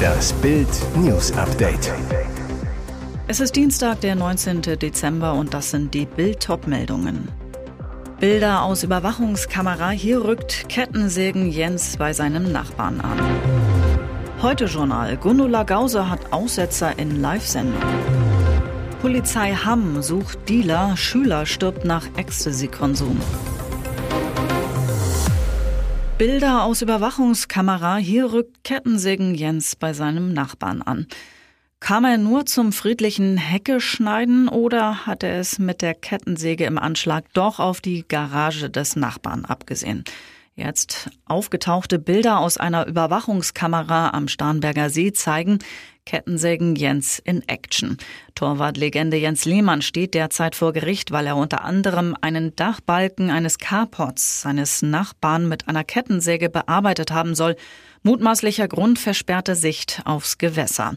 Das Bild News Update. Es ist Dienstag, der 19. Dezember und das sind die Bild meldungen Bilder aus Überwachungskamera. Hier rückt Kettensägen Jens bei seinem Nachbarn an. Heute Journal. Gundula Gause hat Aussetzer in Live-Sendung. Polizei Hamm sucht Dealer. Schüler stirbt nach Ecstasy-Konsum. Bilder aus Überwachungskamera. Hier rückt Kettensägen Jens bei seinem Nachbarn an. Kam er nur zum friedlichen Hecke schneiden oder hat er es mit der Kettensäge im Anschlag doch auf die Garage des Nachbarn abgesehen? Jetzt aufgetauchte Bilder aus einer Überwachungskamera am Starnberger See zeigen Kettensägen Jens in Action. Torwartlegende Jens Lehmann steht derzeit vor Gericht, weil er unter anderem einen Dachbalken eines Carports seines Nachbarn mit einer Kettensäge bearbeitet haben soll. Mutmaßlicher Grund versperrte Sicht aufs Gewässer.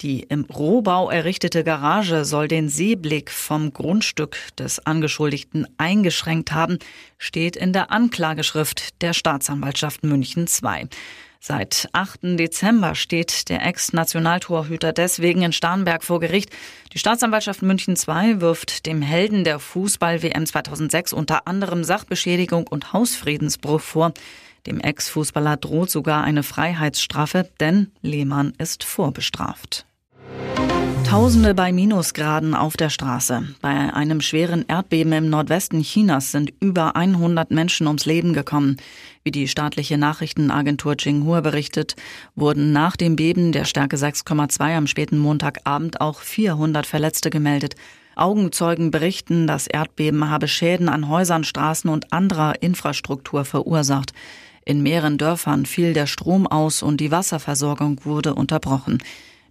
Die im Rohbau errichtete Garage soll den Seeblick vom Grundstück des Angeschuldigten eingeschränkt haben, steht in der Anklageschrift der Staatsanwaltschaft München II. Seit 8. Dezember steht der Ex-Nationaltorhüter deswegen in Starnberg vor Gericht. Die Staatsanwaltschaft München II wirft dem Helden der Fußball-WM 2006 unter anderem Sachbeschädigung und Hausfriedensbruch vor. Dem Ex-Fußballer droht sogar eine Freiheitsstrafe, denn Lehmann ist vorbestraft. Tausende bei Minusgraden auf der Straße. Bei einem schweren Erdbeben im Nordwesten Chinas sind über 100 Menschen ums Leben gekommen. Wie die staatliche Nachrichtenagentur Xinhua berichtet, wurden nach dem Beben der Stärke 6,2 am späten Montagabend auch 400 Verletzte gemeldet. Augenzeugen berichten, das Erdbeben habe Schäden an Häusern, Straßen und anderer Infrastruktur verursacht. In mehreren Dörfern fiel der Strom aus und die Wasserversorgung wurde unterbrochen.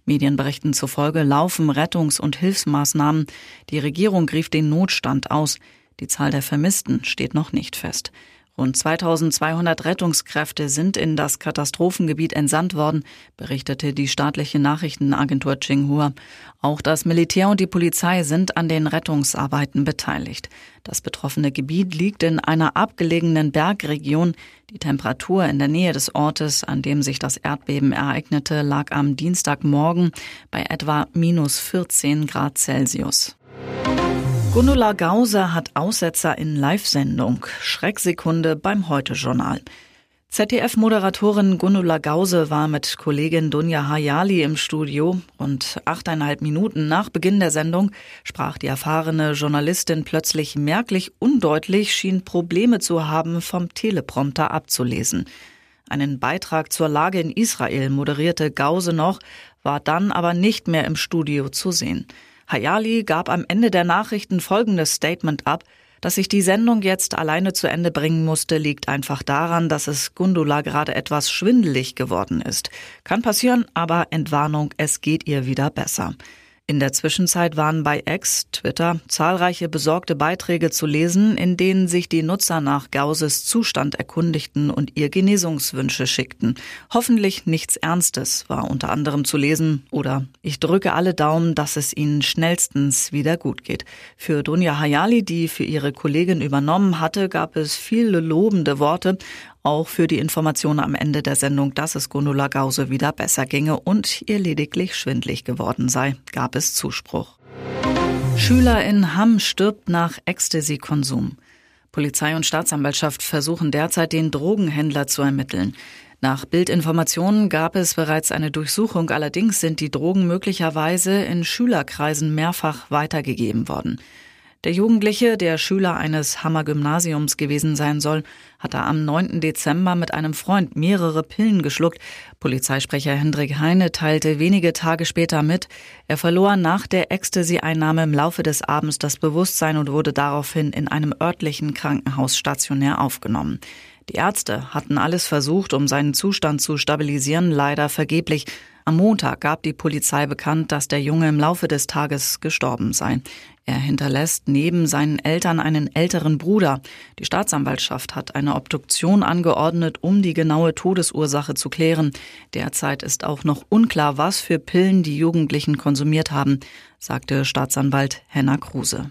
Medienberichten zufolge laufen Rettungs- und Hilfsmaßnahmen. Die Regierung rief den Notstand aus. Die Zahl der Vermissten steht noch nicht fest. Rund 2200 Rettungskräfte sind in das Katastrophengebiet entsandt worden, berichtete die staatliche Nachrichtenagentur Xinhua. Auch das Militär und die Polizei sind an den Rettungsarbeiten beteiligt. Das betroffene Gebiet liegt in einer abgelegenen Bergregion. Die Temperatur in der Nähe des Ortes, an dem sich das Erdbeben ereignete, lag am Dienstagmorgen bei etwa minus 14 Grad Celsius. Gundula Gause hat Aussetzer in Live-Sendung. Schrecksekunde beim Heute-Journal. ZDF-Moderatorin Gundula Gause war mit Kollegin Dunja Hayali im Studio. Rund achteinhalb Minuten nach Beginn der Sendung sprach die erfahrene Journalistin plötzlich merklich undeutlich, schien Probleme zu haben, vom Teleprompter abzulesen. Einen Beitrag zur Lage in Israel moderierte Gause noch, war dann aber nicht mehr im Studio zu sehen. Hayali gab am Ende der Nachrichten folgendes Statement ab. Dass ich die Sendung jetzt alleine zu Ende bringen musste, liegt einfach daran, dass es Gundula gerade etwas schwindelig geworden ist. Kann passieren, aber Entwarnung, es geht ihr wieder besser. In der Zwischenzeit waren bei X, Twitter, zahlreiche besorgte Beiträge zu lesen, in denen sich die Nutzer nach Gauses Zustand erkundigten und ihr Genesungswünsche schickten. Hoffentlich nichts Ernstes war unter anderem zu lesen oder ich drücke alle Daumen, dass es ihnen schnellstens wieder gut geht. Für Dunja Hayali, die für ihre Kollegin übernommen hatte, gab es viele lobende Worte, auch für die Information am Ende der Sendung, dass es Gundula Gause wieder besser ginge und ihr lediglich schwindlig geworden sei, gab es Zuspruch. Schüler in Hamm stirbt nach Ecstasy-Konsum. Polizei und Staatsanwaltschaft versuchen derzeit den Drogenhändler zu ermitteln. Nach Bildinformationen gab es bereits eine Durchsuchung, allerdings sind die Drogen möglicherweise in Schülerkreisen mehrfach weitergegeben worden. Der Jugendliche, der Schüler eines Hammer-Gymnasiums gewesen sein soll, hatte am 9. Dezember mit einem Freund mehrere Pillen geschluckt. Polizeisprecher Hendrik Heine teilte wenige Tage später mit, er verlor nach der Ecstasy-Einnahme im Laufe des Abends das Bewusstsein und wurde daraufhin in einem örtlichen Krankenhaus stationär aufgenommen. Die Ärzte hatten alles versucht, um seinen Zustand zu stabilisieren, leider vergeblich. Am Montag gab die Polizei bekannt, dass der Junge im Laufe des Tages gestorben sei. Er hinterlässt neben seinen Eltern einen älteren Bruder. Die Staatsanwaltschaft hat eine Obduktion angeordnet, um die genaue Todesursache zu klären. Derzeit ist auch noch unklar, was für Pillen die Jugendlichen konsumiert haben, sagte Staatsanwalt Henna Kruse.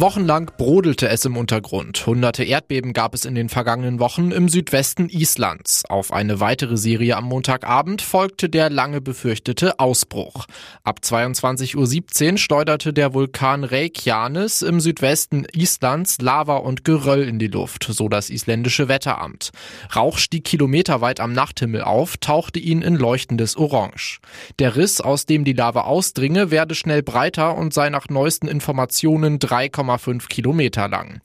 Wochenlang brodelte es im Untergrund. Hunderte Erdbeben gab es in den vergangenen Wochen im Südwesten Islands. Auf eine weitere Serie am Montagabend folgte der lange befürchtete Ausbruch. Ab 22.17 Uhr schleuderte der Vulkan Reykjanes im Südwesten Islands Lava und Geröll in die Luft, so das isländische Wetteramt. Rauch stieg kilometerweit am Nachthimmel auf, tauchte ihn in leuchtendes Orange. Der Riss, aus dem die Lava ausdringe, werde schnell breiter und sei nach neuesten Informationen 3, 2,5 Kilometer lang.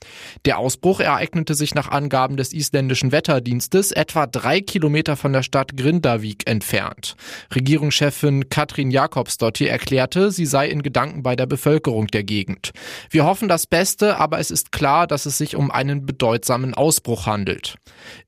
Der Ausbruch ereignete sich nach Angaben des isländischen Wetterdienstes etwa drei Kilometer von der Stadt Grindavik entfernt. Regierungschefin Katrin Jakobsdottir erklärte, sie sei in Gedanken bei der Bevölkerung der Gegend. Wir hoffen das Beste, aber es ist klar, dass es sich um einen bedeutsamen Ausbruch handelt.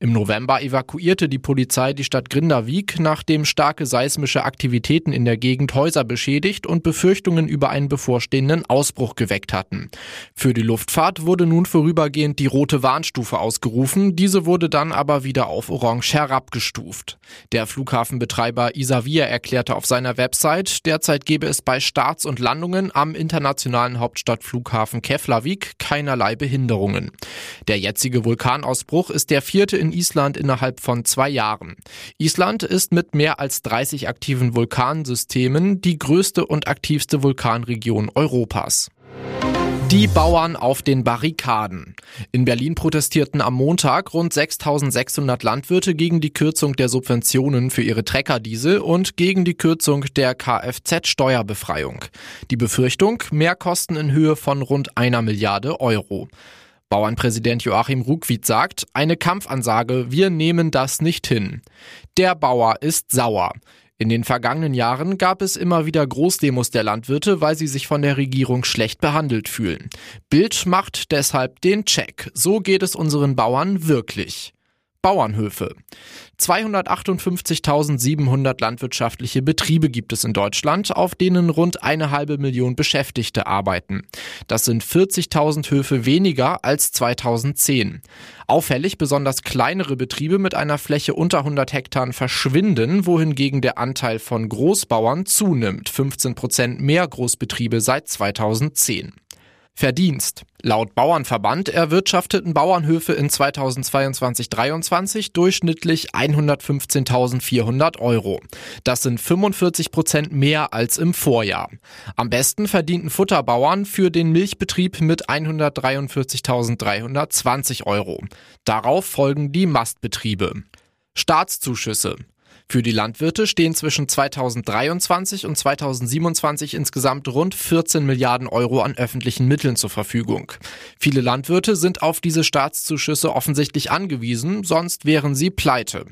Im November evakuierte die Polizei die Stadt Grindavik, nachdem starke seismische Aktivitäten in der Gegend Häuser beschädigt und Befürchtungen über einen bevorstehenden Ausbruch geweckt hatten. Für die Luftfahrt wurde nun vorübergehend die rote Warnstufe ausgerufen, diese wurde dann aber wieder auf Orange herabgestuft. Der Flughafenbetreiber Isavia erklärte auf seiner Website, derzeit gebe es bei Starts und Landungen am internationalen Hauptstadtflughafen Keflavik keinerlei Behinderungen. Der jetzige Vulkanausbruch ist der vierte in Island innerhalb von zwei Jahren. Island ist mit mehr als 30 aktiven Vulkansystemen die größte und aktivste Vulkanregion Europas. Die Bauern auf den Barrikaden. In Berlin protestierten am Montag rund 6600 Landwirte gegen die Kürzung der Subventionen für ihre Treckerdiesel und gegen die Kürzung der Kfz-Steuerbefreiung. Die Befürchtung, Mehrkosten in Höhe von rund einer Milliarde Euro. Bauernpräsident Joachim Ruckwied sagt, eine Kampfansage, wir nehmen das nicht hin. Der Bauer ist sauer. In den vergangenen Jahren gab es immer wieder Großdemos der Landwirte, weil sie sich von der Regierung schlecht behandelt fühlen. Bild macht deshalb den Check. So geht es unseren Bauern wirklich. Bauernhöfe. 258.700 landwirtschaftliche Betriebe gibt es in Deutschland, auf denen rund eine halbe Million Beschäftigte arbeiten. Das sind 40.000 Höfe weniger als 2010. Auffällig besonders kleinere Betriebe mit einer Fläche unter 100 Hektar verschwinden, wohingegen der Anteil von Großbauern zunimmt. 15 Prozent mehr Großbetriebe seit 2010. Verdienst. Laut Bauernverband erwirtschafteten Bauernhöfe in 2022-23 durchschnittlich 115.400 Euro. Das sind 45 Prozent mehr als im Vorjahr. Am besten verdienten Futterbauern für den Milchbetrieb mit 143.320 Euro. Darauf folgen die Mastbetriebe. Staatszuschüsse. Für die Landwirte stehen zwischen 2023 und 2027 insgesamt rund 14 Milliarden Euro an öffentlichen Mitteln zur Verfügung. Viele Landwirte sind auf diese Staatszuschüsse offensichtlich angewiesen, sonst wären sie pleite.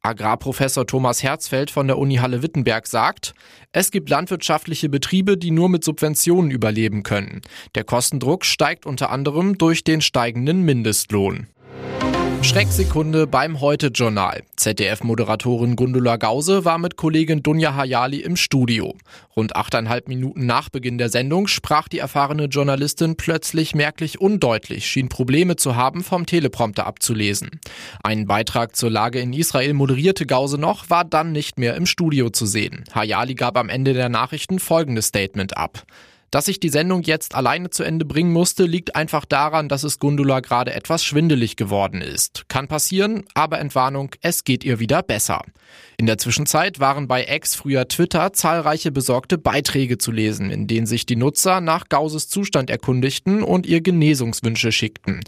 Agrarprofessor Thomas Herzfeld von der Uni Halle-Wittenberg sagt, es gibt landwirtschaftliche Betriebe, die nur mit Subventionen überleben können. Der Kostendruck steigt unter anderem durch den steigenden Mindestlohn. Schrecksekunde beim Heute-Journal. ZDF-Moderatorin Gundula Gause war mit Kollegin Dunja Hayali im Studio. Rund achteinhalb Minuten nach Beginn der Sendung sprach die erfahrene Journalistin plötzlich merklich undeutlich, schien Probleme zu haben, vom Teleprompter abzulesen. Einen Beitrag zur Lage in Israel moderierte Gause noch, war dann nicht mehr im Studio zu sehen. Hayali gab am Ende der Nachrichten folgendes Statement ab. Dass ich die Sendung jetzt alleine zu Ende bringen musste, liegt einfach daran, dass es Gundula gerade etwas schwindelig geworden ist. Kann passieren, aber Entwarnung, es geht ihr wieder besser. In der Zwischenzeit waren bei Ex früher Twitter zahlreiche besorgte Beiträge zu lesen, in denen sich die Nutzer nach Gauses Zustand erkundigten und ihr Genesungswünsche schickten.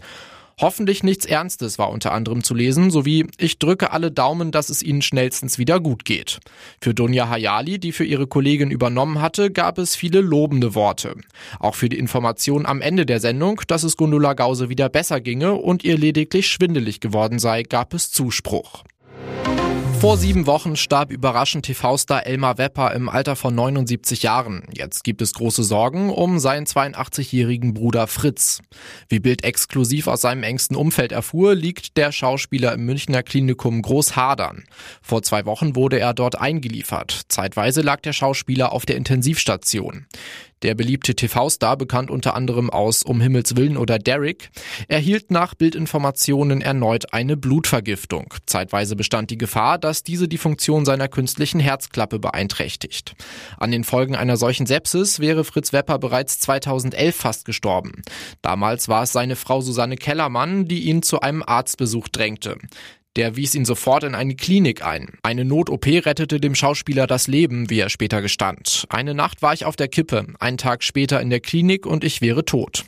Hoffentlich nichts Ernstes war unter anderem zu lesen, sowie Ich drücke alle Daumen, dass es Ihnen schnellstens wieder gut geht. Für Dunja Hayali, die für ihre Kollegin übernommen hatte, gab es viele lobende Worte. Auch für die Information am Ende der Sendung, dass es Gundula Gause wieder besser ginge und ihr lediglich schwindelig geworden sei, gab es Zuspruch. Vor sieben Wochen starb überraschend TV-Star Elmar Wepper im Alter von 79 Jahren. Jetzt gibt es große Sorgen um seinen 82-jährigen Bruder Fritz. Wie Bild exklusiv aus seinem engsten Umfeld erfuhr, liegt der Schauspieler im Münchner Klinikum Großhadern. Vor zwei Wochen wurde er dort eingeliefert. Zeitweise lag der Schauspieler auf der Intensivstation. Der beliebte TV-Star, bekannt unter anderem aus Um Himmels Willen oder Derrick, erhielt nach Bildinformationen erneut eine Blutvergiftung. Zeitweise bestand die Gefahr, dass diese die Funktion seiner künstlichen Herzklappe beeinträchtigt. An den Folgen einer solchen Sepsis wäre Fritz Wepper bereits 2011 fast gestorben. Damals war es seine Frau Susanne Kellermann, die ihn zu einem Arztbesuch drängte. Der wies ihn sofort in eine Klinik ein. Eine Not-OP rettete dem Schauspieler das Leben, wie er später gestand. Eine Nacht war ich auf der Kippe, einen Tag später in der Klinik und ich wäre tot.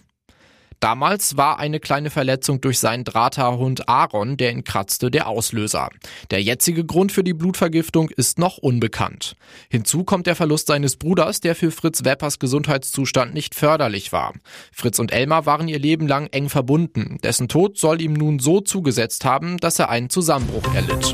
Damals war eine kleine Verletzung durch seinen Drahterhund Aaron, der ihn kratzte, der Auslöser. Der jetzige Grund für die Blutvergiftung ist noch unbekannt. Hinzu kommt der Verlust seines Bruders, der für Fritz Weppers Gesundheitszustand nicht förderlich war. Fritz und Elmar waren ihr Leben lang eng verbunden. Dessen Tod soll ihm nun so zugesetzt haben, dass er einen Zusammenbruch erlitt.